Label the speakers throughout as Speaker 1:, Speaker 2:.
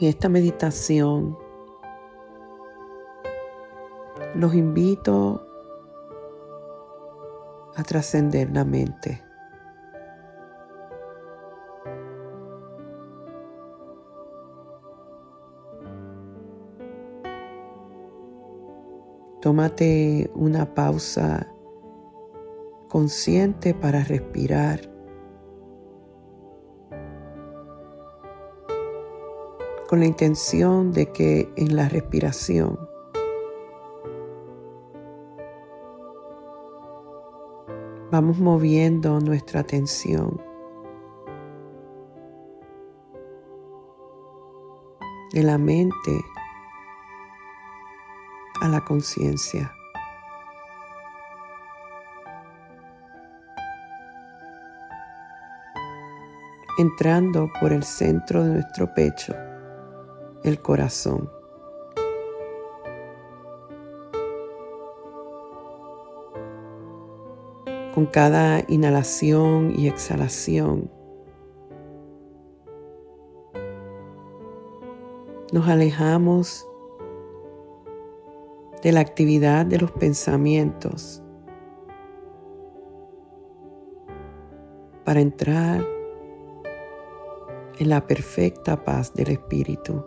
Speaker 1: En esta meditación los invito a trascender la mente. Tómate una pausa consciente para respirar. Con la intención de que en la respiración vamos moviendo nuestra atención de la mente a la conciencia. entrando por el centro de nuestro pecho, el corazón. Con cada inhalación y exhalación, nos alejamos de la actividad de los pensamientos para entrar en la perfecta paz del Espíritu.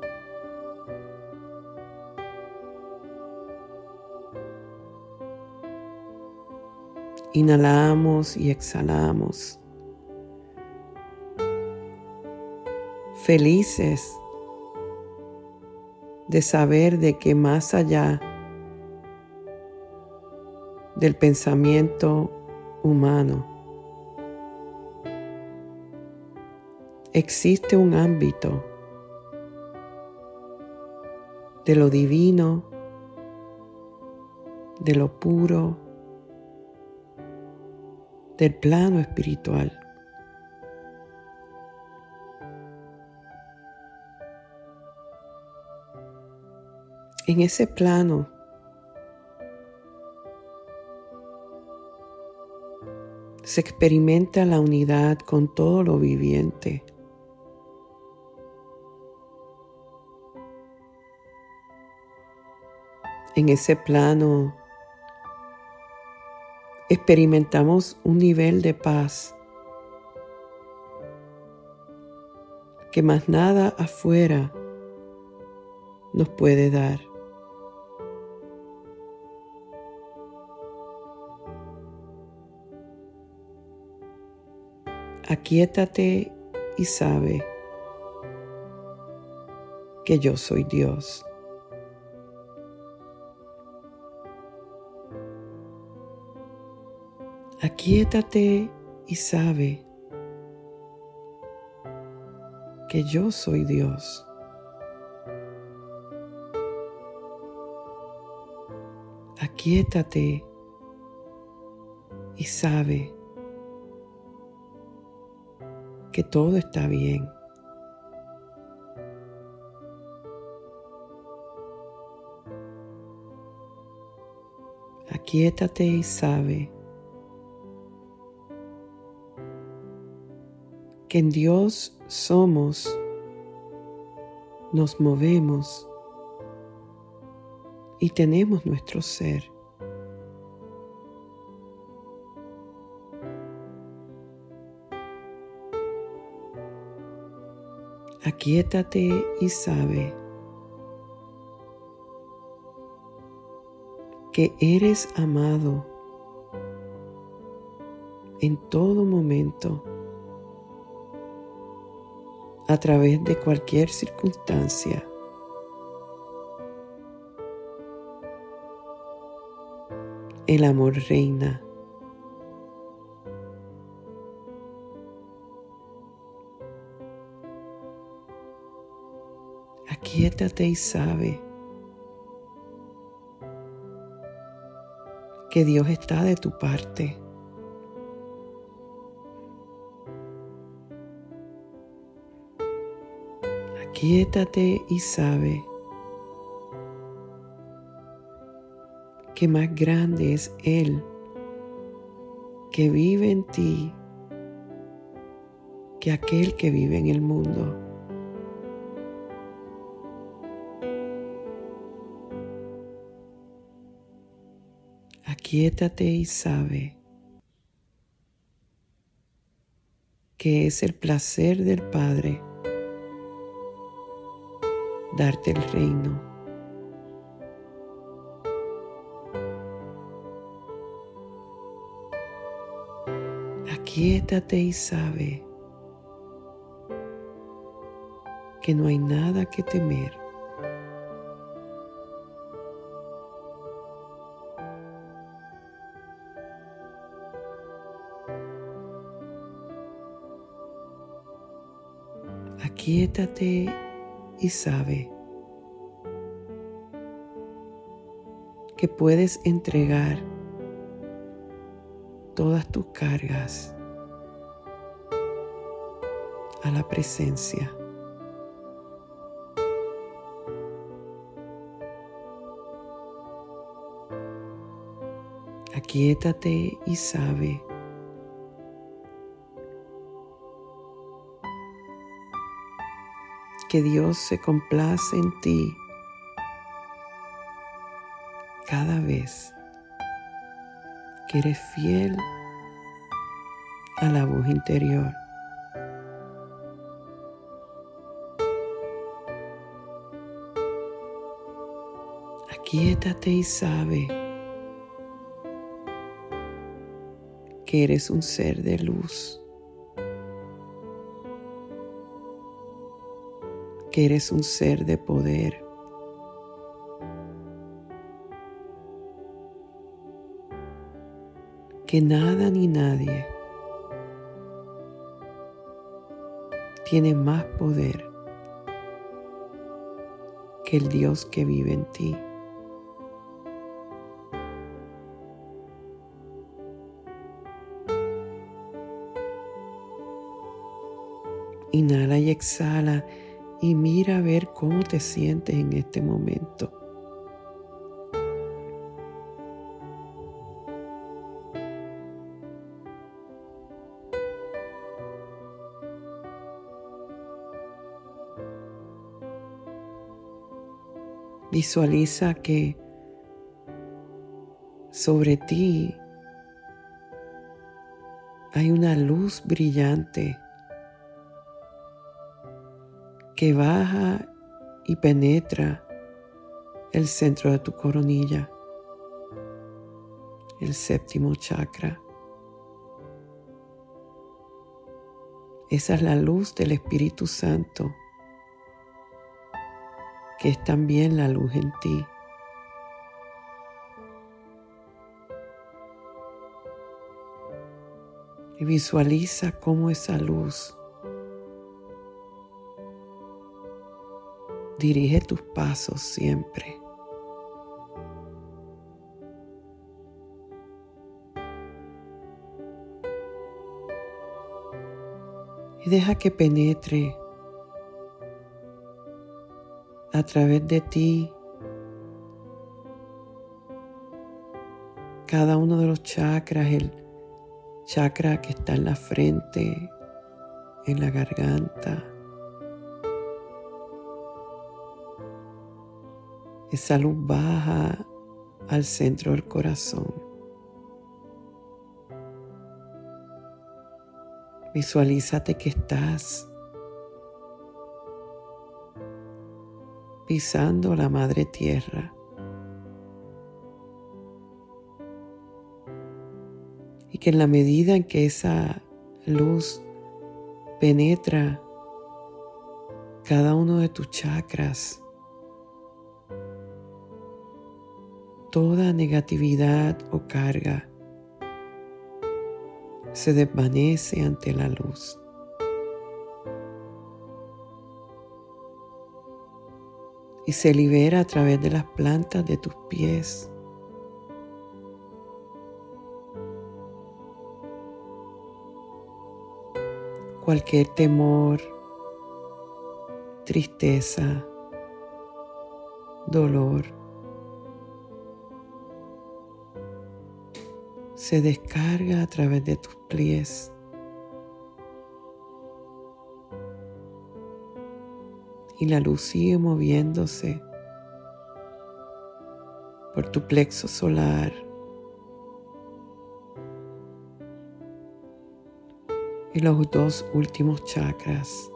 Speaker 1: Inhalamos y exhalamos. Felices de saber de que más allá del pensamiento humano. Existe un ámbito de lo divino, de lo puro, del plano espiritual. En ese plano se experimenta la unidad con todo lo viviente. En ese plano experimentamos un nivel de paz que más nada afuera nos puede dar. aquíétate y sabe que yo soy Dios. Aquíétate y sabe que yo soy Dios. Aquíétate y sabe que todo está bien. Aquíétate y sabe en Dios somos, nos movemos y tenemos nuestro ser. aquíétate y sabe que eres amado en todo momento a través de cualquier circunstancia. El amor reina. aquíétate y sabe que Dios está de tu parte. Aquíétate y sabe que más grande es Él que vive en ti que aquel que vive en el mundo. Aquíétate y sabe que es el placer del Padre darte el reino. Aquietate y sabe que no hay nada que temer. aquietate y sabe que puedes entregar todas tus cargas a la presencia. Aquietate y sabe que Dios se complace en ti cada vez que eres fiel a la voz interior. Aquietate y sabe que eres un ser de luz. Que eres un ser de poder. Que nada ni nadie tiene más poder que el Dios que vive en ti. Inhala y exhala y mira a ver cómo te sientes en este momento. Visualiza que sobre ti hay una luz brillante que baja y penetra el centro de tu coronilla, el séptimo chakra. Esa es la luz del Espíritu Santo, que es también la luz en ti. Y visualiza cómo esa luz dirige tus pasos siempre. Y deja que penetre a través de ti cada uno de los chakras, el chakra que está en la frente, en la garganta, Esa luz baja al centro del corazón. Visualízate que estás pisando la madre tierra. Y que en la medida en que esa luz penetra cada uno de tus chakras, toda negatividad o carga se desvanece ante la luz. Y se libera a través de las plantas de tus pies. Cualquier temor, tristeza, dolor se descarga a través de tus pies. Y la luz sigue moviéndose por tu plexo solar. Y los dos últimos chakras.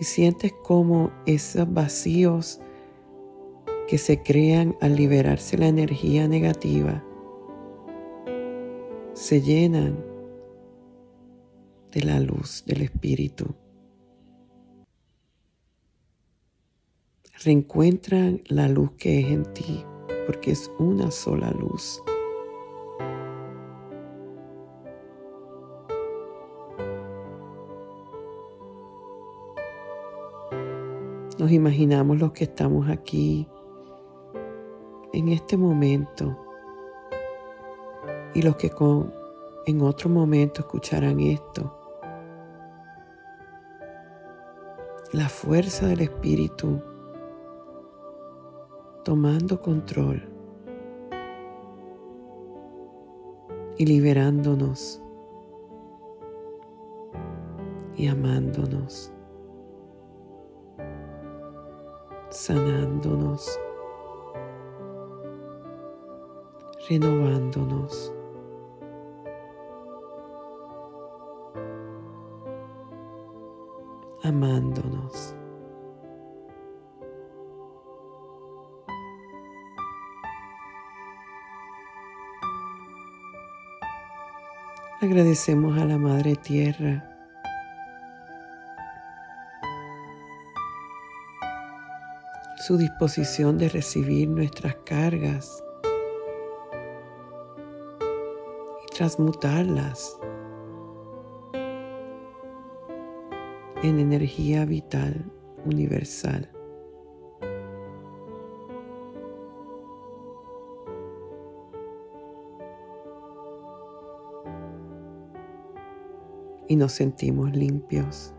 Speaker 1: Y sientes como esos vacíos que se crean al liberarse la energía negativa se llenan de la luz del Espíritu. Reencuentran la luz que es en ti, porque es una sola luz. Nos imaginamos los que estamos aquí en este momento y los que con, en otro momento escucharán esto. La fuerza del Espíritu tomando control y liberándonos y amándonos, sanándonos, renovándonos. amándonos. Agradecemos a la Madre Tierra su disposición de recibir nuestras cargas y transmutarlas en energía vital universal. Y nos sentimos limpios.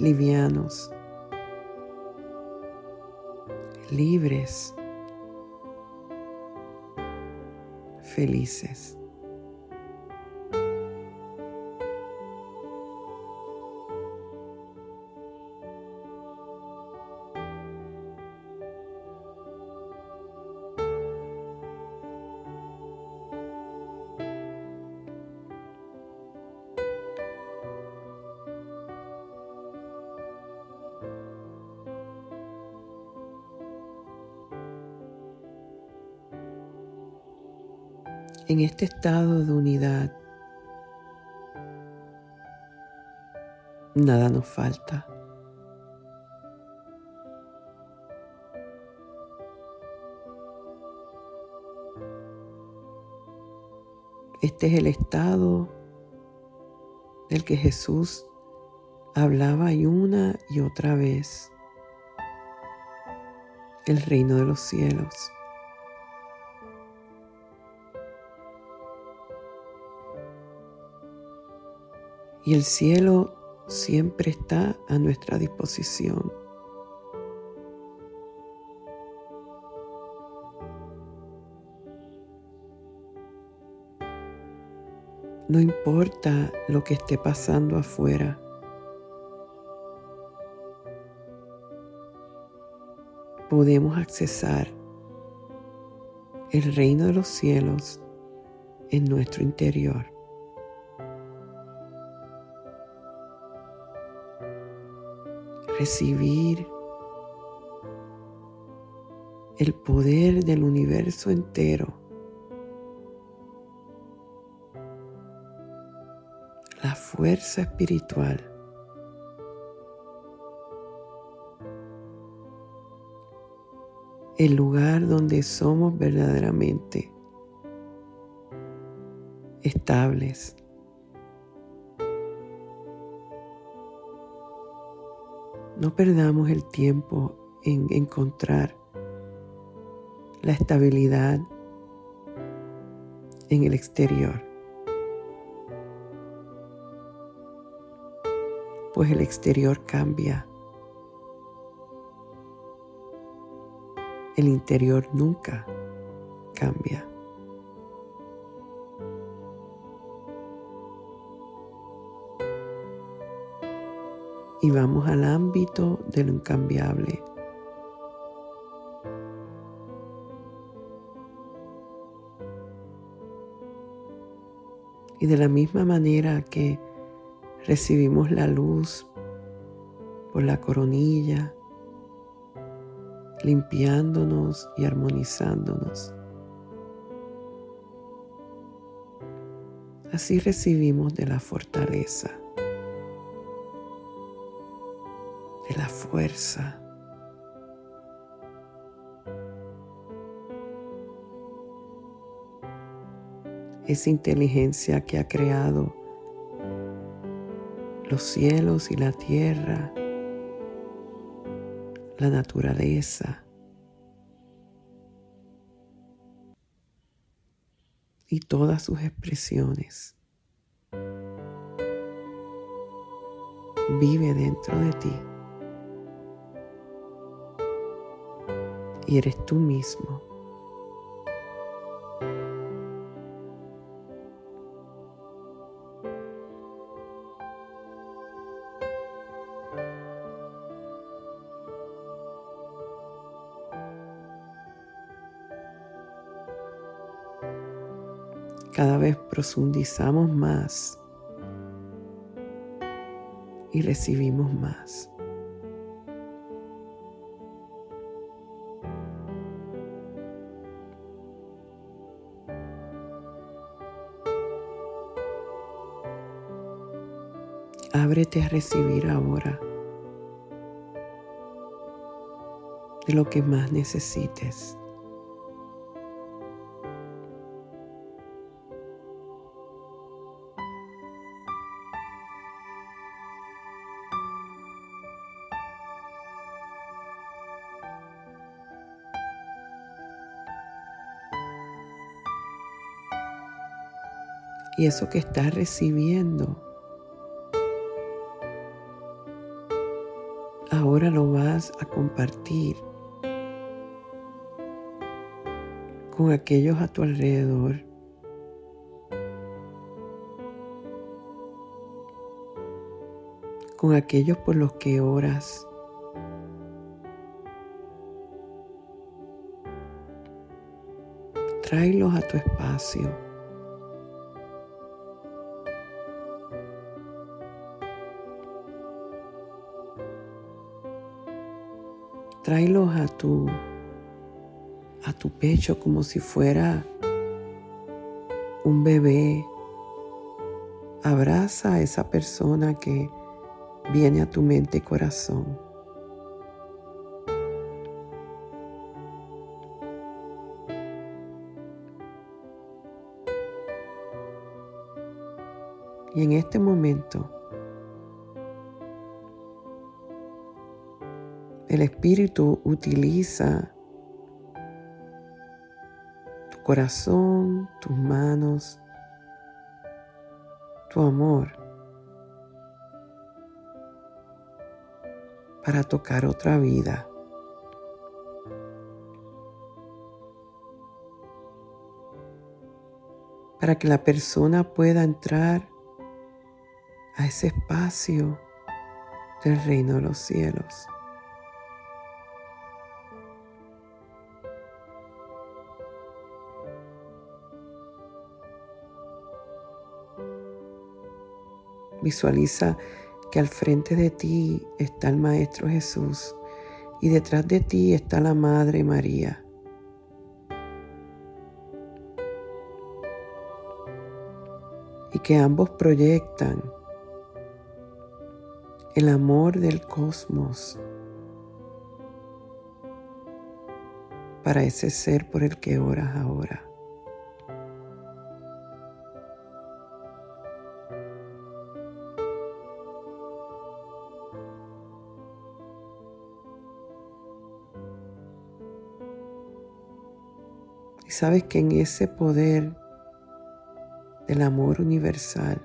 Speaker 1: Livianos, libres felices. En este estado de unidad, nada nos falta. Este es el estado del que Jesús hablaba y una y otra vez. El reino de los cielos. Y el cielo siempre está a nuestra disposición. No importa lo que esté pasando afuera. Podemos accesar el reino de los cielos en nuestro interior. Recibir el poder del universo entero, la fuerza espiritual. el lugar donde somos verdaderamente estables, No perdamos el tiempo en encontrar la estabilidad en el exterior. Pues el exterior cambia. El interior nunca cambia. Y vamos al ámbito de lo incambiable. Y de la misma manera que recibimos la luz por la coronilla, limpiándonos y armonizándonos. Así recibimos de la fortaleza, fuerza. Esa inteligencia que ha creado los cielos y la tierra, la naturaleza. y todas sus expresiones. Vive dentro de ti. Y eres tú mismo. cada vez profundizamos más y recibimos más. Ábrete a recibir ahora de lo que más necesites. y eso que estás recibiendo, ahora lo vas a compartir con aquellos a tu alrededor. con aquellos por los que oras. Tráelos a tu espacio. Tráelos a tu, a tu pecho como si fuera un bebé. Abraza a esa persona que viene a tu mente y corazón. Y en este momento, el Espíritu utiliza tu corazón, tus manos, tu amor para tocar otra vida. Para que la persona pueda entrar a ese espacio del reino de los cielos. Visualiza que al frente de ti está el Maestro Jesús y detrás de ti está la Madre María. Y que ambos proyectan el amor del cosmos para ese ser por el que oras ahora. Y sabes que en ese poder del amor universal,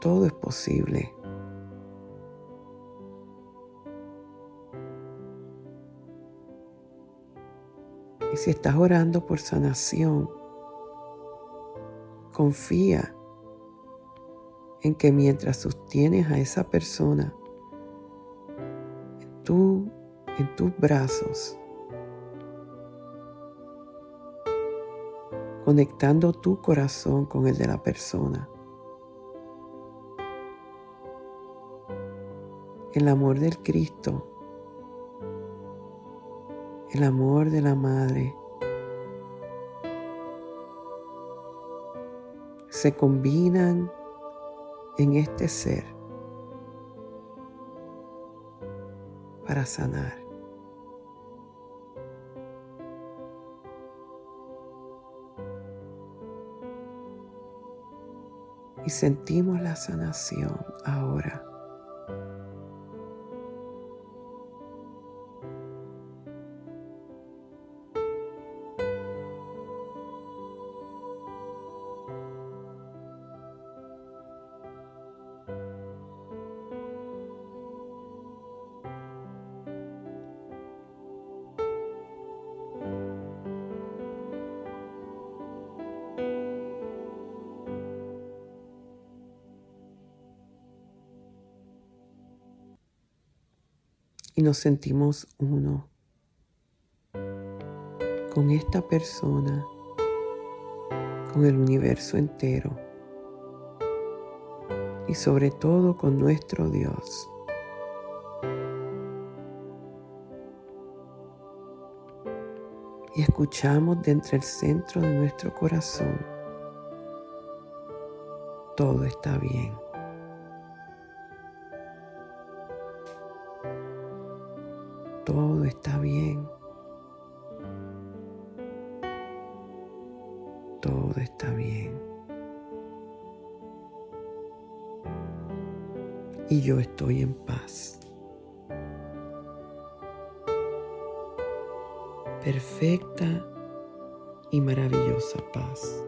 Speaker 1: todo es posible. Y si estás orando por sanación, confía en que mientras sostienes a esa persona tú, en tus brazos, conectando tu corazón con el de la persona. El amor del Cristo, el amor de la Madre, se combinan en este ser para sanar. Y sentimos la sanación ahora. Y nos sentimos uno con esta persona, con el universo entero y sobre todo con nuestro Dios. Y escuchamos de entre el centro de nuestro corazón, todo está bien. Todo está bien. Todo está bien. Y yo estoy en paz. Perfecta y maravillosa paz.